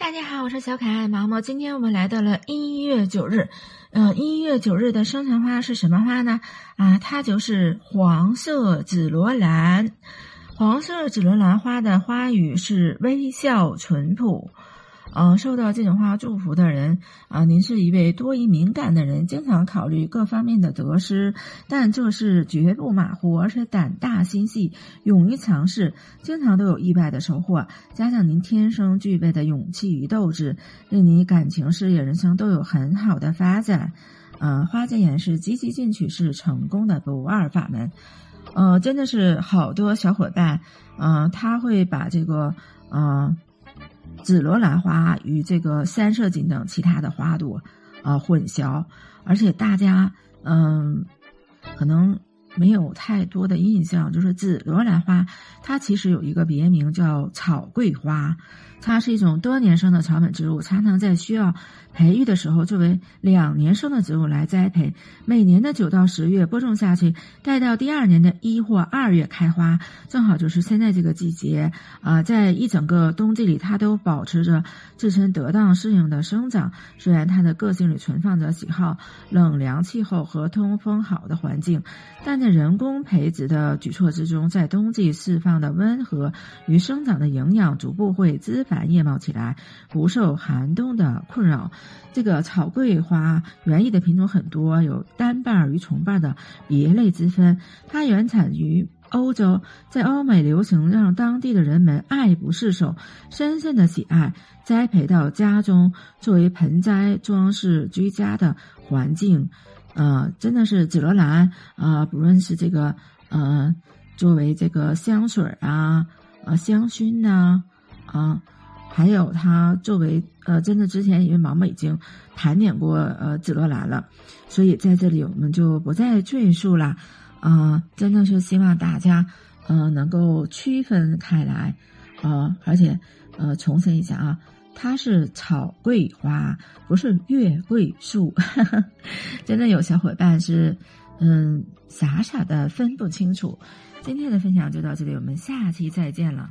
大家好，我是小可爱毛毛。今天我们来到了一月九日，呃，一月九日的生辰花是什么花呢？啊，它就是黄色紫罗兰。黄色紫罗兰花的花语是微笑淳朴。嗯，受到这种花祝福的人啊，您是一位多疑敏感的人，经常考虑各方面的得失，但做事绝不马虎，而且胆大心细，勇于尝试，经常都有意外的收获。加上您天生具备的勇气与斗志，令你感情、事业、人生都有很好的发展。嗯，花间言是积极进取是成功的不二法门。呃，真的是好多小伙伴，嗯，他会把这个，嗯。紫罗兰花与这个三色堇等其他的花朵，啊混淆，而且大家嗯，可能没有太多的印象，就是紫罗兰花，它其实有一个别名叫草桂花。它是一种多年生的草本植物，常常在需要培育的时候作为两年生的植物来栽培。每年的九到十月播种下去，待到第二年的一或二月开花，正好就是现在这个季节啊。在一整个冬季里，它都保持着自身得当适应的生长。虽然它的个性里存放着喜好冷凉气候和通风好的环境，但在人工培植的举措之中，在冬季释放的温和与生长的营养，逐步会枝。繁叶茂起来，不受寒冬的困扰。这个草桂花园艺的品种很多，有单瓣儿与重瓣的别类之分。它原产于欧洲，在欧美流行，让当地的人们爱不释手，深深的喜爱，栽培到家中作为盆栽装饰居家的环境。呃，真的是紫罗兰啊，不论是这个呃，作为这个香水啊，呃，香薰呐，啊。还有它作为呃，真的之前因为毛毛已经盘点过呃紫罗兰了，所以在这里我们就不再赘述了。啊，真的是希望大家呃能够区分开来啊，而且呃重申一下啊，它是草桂花，不是月桂树。真的有小伙伴是嗯傻傻的分不清楚。今天的分享就到这里，我们下期再见了。